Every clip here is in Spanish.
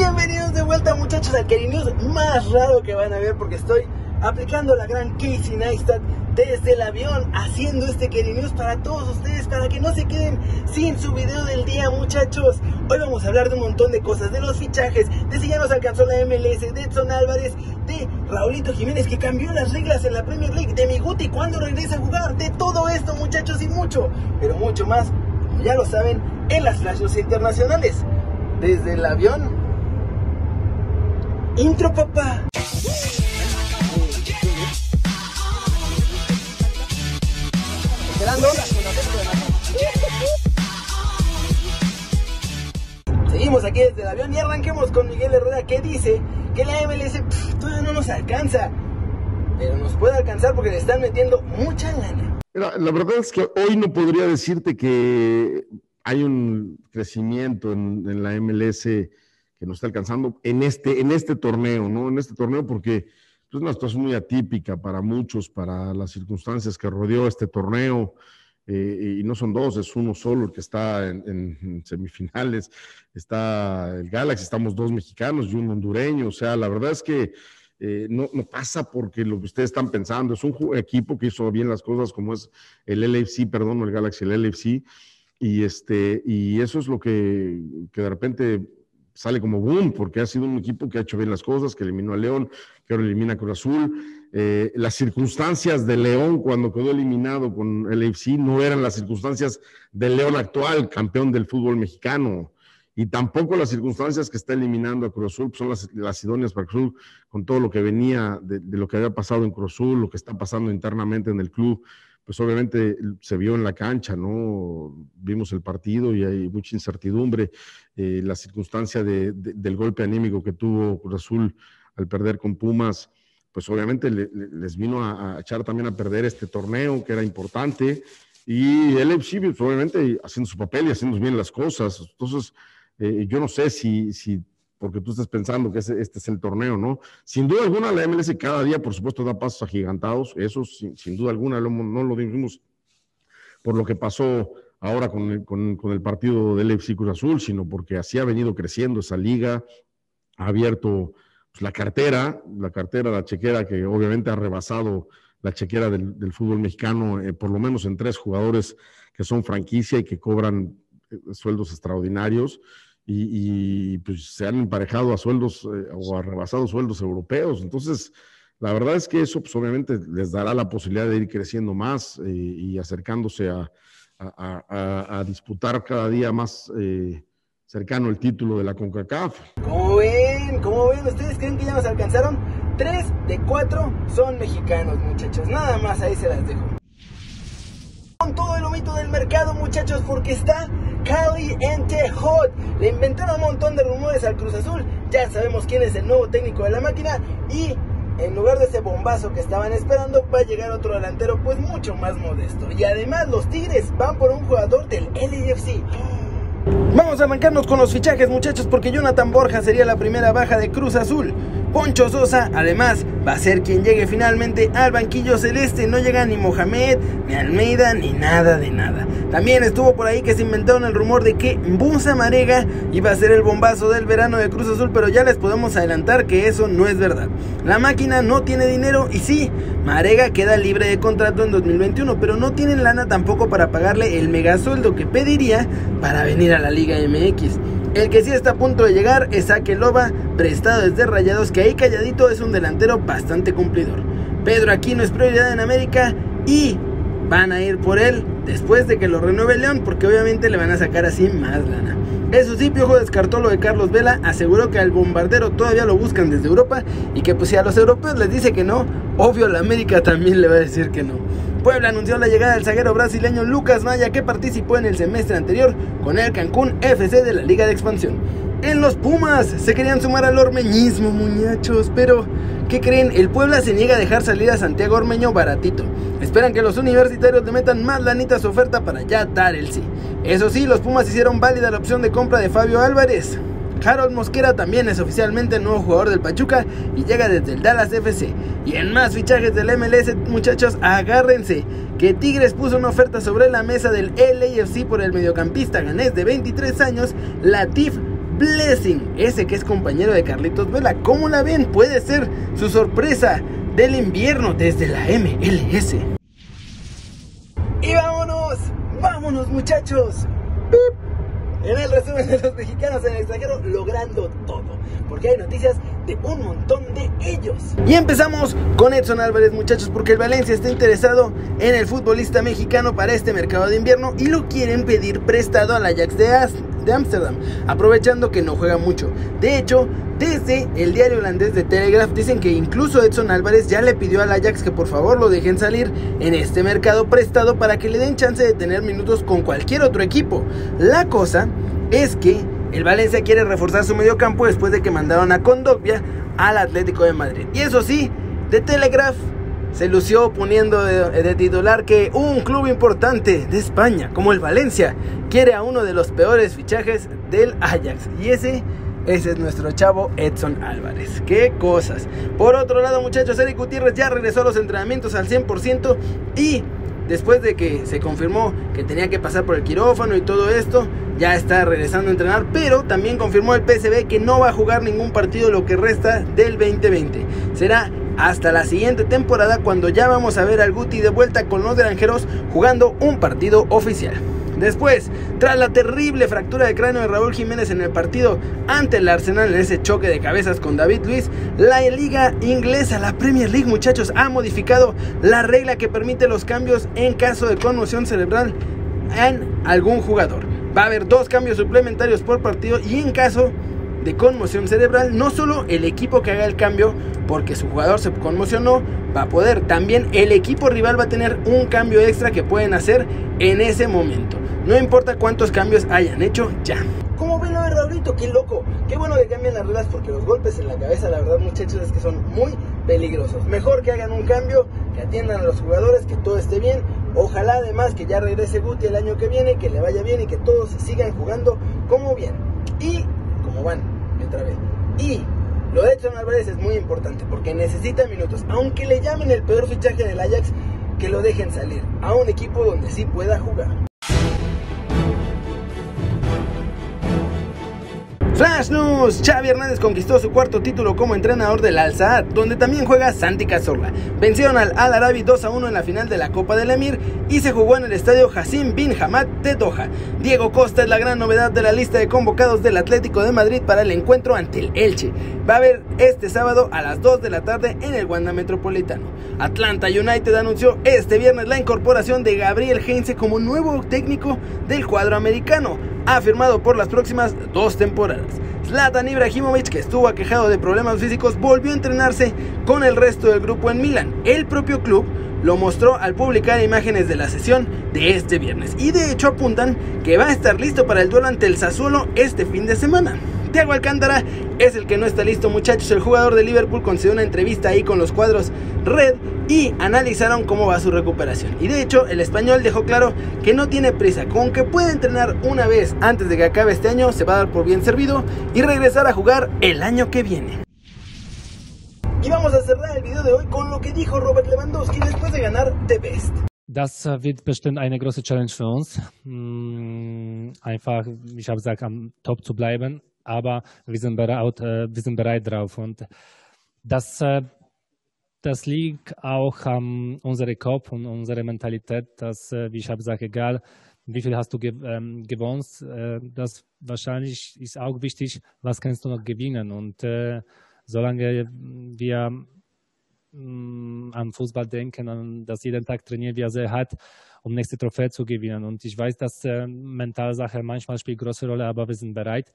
Bienvenidos de vuelta muchachos al News más raro que van a ver porque estoy aplicando la gran Casey Neistat desde el avión haciendo este Keri News para todos ustedes para que no se queden sin su video del día muchachos. Hoy vamos a hablar de un montón de cosas, de los fichajes, de si ya nos alcanzó la MLS, de Edson Álvarez, de Raulito Jiménez que cambió las reglas en la Premier League, de Miguti cuando regresa a jugar, de todo esto muchachos y mucho, pero mucho más, como ya lo saben, en las flashes internacionales. Desde el avión Intro, papá. Seguimos aquí desde el avión y arranquemos con Miguel Herrera que dice que la MLS todavía no nos alcanza, pero nos puede alcanzar porque le están metiendo mucha lana. la verdad es que hoy no podría decirte que hay un crecimiento en, en la MLS que nos está alcanzando en este, en este torneo, ¿no? En este torneo porque es una situación muy atípica para muchos, para las circunstancias que rodeó este torneo. Eh, y no son dos, es uno solo el que está en, semifinales. Está el Galaxy, estamos dos mexicanos y un hondureño. O sea, la verdad es que eh, no, no, pasa porque lo que ustedes están pensando. Es un equipo que hizo bien las cosas, como es el LFC, perdón, el Galaxy, el LFC. Y, este, y eso es lo que, que de repente sale como boom, porque ha sido un equipo que ha hecho bien las cosas, que eliminó a León, que ahora elimina a Cruz Azul. Eh, las circunstancias de León cuando quedó eliminado con el AFC no eran las circunstancias del León actual, campeón del fútbol mexicano. Y tampoco las circunstancias que está eliminando a Cruz Azul pues, son las, idóneas para Cruz Azul, con todo lo que venía de, de, lo que había pasado en Cruz Azul, lo que está pasando internamente en el club pues obviamente se vio en la cancha, ¿no? Vimos el partido y hay mucha incertidumbre. Eh, la circunstancia del golpe anímico que tuvo Cruz Azul al perder con Pumas, pues obviamente les vino a, echar también a perder este torneo que era importante. Y el FC, pues obviamente haciendo su papel y haciendo bien las cosas. Entonces, eh, yo no sé si, si porque tú estás pensando que este es el torneo, ¿no? Sin duda alguna, la MLS cada día, por supuesto, da pasos agigantados, eso sin, duda alguna no lo dijimos por lo que pasó ahora con el, con, el partido del FC Cruz Azul, sino porque así ha venido creciendo esa liga, ha abierto pues, la cartera, la cartera, la chequera, que obviamente ha rebasado la chequera del, fútbol mexicano, eh, por lo menos en tres jugadores que son franquicia y que cobran eh, sueldos extraordinarios y, pues se han emparejado a sueldos eh, o a rebasados sueldos europeos. Entonces, la verdad es que eso pues obviamente les dará la posibilidad de ir creciendo más eh, y acercándose a, disputar cada día más eh, cercano el título de la CONCACAF. ¿Cómo ven? ¿Cómo ven? ¿Ustedes creen que ya nos alcanzaron? Tres de cuatro son mexicanos, muchachos. Nada más ahí se las dejo. Con todo el humito del mercado, muchachos, porque está hot. Le inventaron un montón de rumores al Cruz Azul. Ya sabemos quién es el nuevo técnico de la máquina. Y en lugar de ese bombazo que estaban esperando, va a llegar otro delantero, pues mucho más modesto. Y además, los Tigres van por un jugador del LAFC. Vamos a arrancarnos con los fichajes, muchachos, porque Jonathan Borja sería la primera baja de Cruz Azul. Poncho Sosa, además, va a ser quien llegue finalmente al banquillo celeste. No llega ni Mohamed, ni Almeida, ni nada de nada. También estuvo por ahí que se inventaron el rumor de que Busa Marega iba a ser el bombazo del verano de Cruz Azul, pero ya les podemos adelantar que eso no es verdad. La máquina no tiene dinero y sí, Marega queda libre de contrato en 2021, pero no tienen lana tampoco para pagarle el megasueldo que pediría para venir a la Liga MX. El que sí está a punto de llegar es Loba, prestado desde Rayados, que ahí calladito es un delantero bastante cumplidor. Pedro Aquino es prioridad en América y van a ir por él después de que lo renueve León, porque obviamente le van a sacar así más lana. Eso sí, Piojo descartó lo de Carlos Vela, aseguró que al bombardero todavía lo buscan desde Europa y que pues si a los europeos les dice que no, obvio la América también le va a decir que no. Puebla anunció la llegada del zaguero brasileño Lucas Maya que participó en el semestre anterior con el Cancún FC de la Liga de Expansión. En los Pumas se querían sumar al ormeñismo, muchachos, pero ¿qué creen? El Puebla se niega a dejar salir a Santiago Ormeño baratito. Esperan que los universitarios le metan más lanita su oferta para ya dar el sí. Eso sí, los Pumas hicieron válida la opción de compra de Fabio Álvarez. Harold Mosquera también es oficialmente el nuevo jugador del Pachuca y llega desde el Dallas FC. Y en más fichajes del MLS, muchachos, agárrense que Tigres puso una oferta sobre la mesa del LAFC por el mediocampista ganés de 23 años, Latif Blessing, ese que es compañero de Carlitos Vela. ¿Cómo la ven? Puede ser su sorpresa del invierno desde la MLS. Y vámonos, vámonos muchachos. En el resumen de los mexicanos en el extranjero logrando todo, porque hay noticias de un montón de ellos. Y empezamos con Edson Álvarez, muchachos, porque el Valencia está interesado en el futbolista mexicano para este mercado de invierno y lo quieren pedir prestado al Ajax de de Ámsterdam, aprovechando que no juega mucho. De hecho, desde el diario holandés de Telegraph dicen que incluso Edson Álvarez ya le pidió al Ajax que por favor lo dejen salir en este mercado prestado para que le den chance de tener minutos con cualquier otro equipo. La cosa es que el Valencia quiere reforzar su medio campo después de que mandaron a Condogbia al Atlético de Madrid. Y eso sí, de Telegraph se lució poniendo de, titular que un club importante de España, como el Valencia, quiere a uno de los peores fichajes del Ajax. Y ese, ese es nuestro chavo Edson Álvarez. ¡Qué cosas! Por otro lado, muchachos, Eric Gutiérrez ya regresó a los entrenamientos al 100% y después de que se confirmó que tenía que pasar por el quirófano y todo esto, ya está regresando a entrenar, pero también confirmó el PSB que no va a jugar ningún partido lo que resta del 2020. Será hasta la siguiente temporada cuando ya vamos a ver al Guti de vuelta con los granjeros jugando un partido oficial. Después, tras la terrible fractura de cráneo de Raúl Jiménez en el partido ante el Arsenal en ese choque de cabezas con David Luis, la liga inglesa, la Premier League muchachos, ha modificado la regla que permite los cambios en caso de conmoción cerebral en algún jugador. Va a haber dos cambios suplementarios por partido y en caso de conmoción cerebral, no solo el equipo que haga el cambio porque su jugador se conmocionó va a poder, también el equipo rival va a tener un cambio extra que pueden hacer en ese momento. No importa cuántos cambios hayan hecho ya. ¿Cómo ven lo de Raulito? Qué loco. Qué bueno que cambien las reglas porque los golpes en la cabeza, la verdad, muchachos, es que son muy peligrosos. Mejor que hagan un cambio, que atiendan a los jugadores, que todo esté bien. Ojalá además que ya regrese Guti el año que viene, que le vaya bien y que todos sigan jugando como bien. Y Y lo de Edson Álvarez es muy importante porque necesita minutos. Aunque le llamen el peor fichaje del Ajax, que lo dejen salir a un equipo donde sí pueda jugar. Flash News, Xavi Hernández conquistó su cuarto título como entrenador del Al Saad, donde también juega Santi Cazorla. Vencieron al Al Arabi 2 a 1 en la final de la Copa del Emir y se jugó en el estadio Hassim bin Hamad de Doha. Diego Costa es la gran novedad de la lista de convocados del Atlético de Madrid para el encuentro ante el Elche. Va a haber este sábado a las 2 de la tarde en el Wanda Metropolitano. Atlanta United anunció este viernes la incorporación de Gabriel Heinze como nuevo técnico del cuadro americano ha firmado por las próximas dos temporadas. Zlatan Ibrahimovic, que estuvo aquejado de problemas físicos, volvió a entrenarse con el resto del grupo en Milán. El propio club lo mostró al publicar imágenes de la sesión de este viernes y de hecho apuntan que va a estar listo para el duelo ante el Sassuolo este fin de semana. Thiago Alcántara es el que no está listo, muchachos. El jugador de Liverpool concedió una entrevista ahí con los cuadros Red y analizaron cómo va su recuperación. Y de hecho, el español dejó claro que no tiene prisa, con que puede entrenar una vez antes de que acabe este año, se va a dar por bien servido y regresar a jugar el año que viene. Y vamos a cerrar el video de hoy con lo que dijo Robert Lewandowski después de ganar The Best. Das wird bestimmt eine große Challenge für uns. Mm, einfach, ich habe gesagt, am Top zu bleiben. Aber wir sind bereit, äh, wir sind bereit drauf. Und das, äh, das liegt auch an unserem Kopf und unserer Mentalität, dass, äh, wie ich habe gesagt, egal wie viel hast du ge ähm, gewonnen, das wahrscheinlich ist auch wichtig, was kannst du noch gewinnen. Und solange wir mm, an Fußball denken, an, dass jeden Tag trainieren wir sehr hart, um nächste Trophäe zu gewinnen. Und ich weiß, dass äh, Mentalsache manchmal spielt große Rolle, aber wir sind bereit.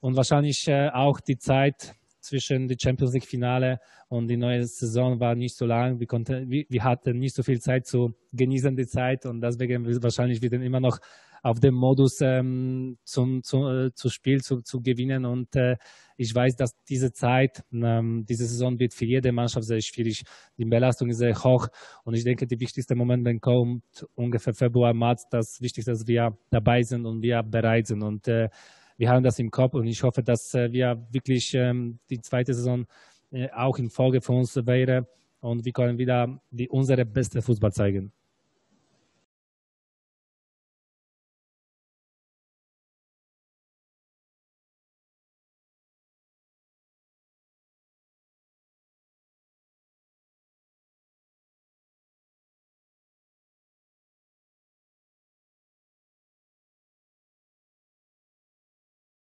Und wahrscheinlich äh, auch die Zeit zwischen dem Champions League Finale und die neue Saison war nicht so lang. Wir, konnten, wir, wir hatten nicht so viel Zeit zu genießen die Zeit und deswegen wahrscheinlich wieder immer noch auf dem Modus ähm, zum, zu, äh, zu Spiel zu, zu gewinnen. Und äh, ich weiß, dass diese Zeit, ähm, diese Saison wird für jede Mannschaft sehr schwierig. Die Belastung ist sehr hoch. Und ich denke, der wichtigste Moment, wenn kommt, ungefähr Februar, März, das Wichtigste, dass wir dabei sind und wir bereit sind. Und äh, wir haben das im Kopf und ich hoffe, dass äh, wir wirklich ähm, die zweite Saison äh, auch in Folge für uns wäre und wir können wieder die, unsere beste Fußball zeigen.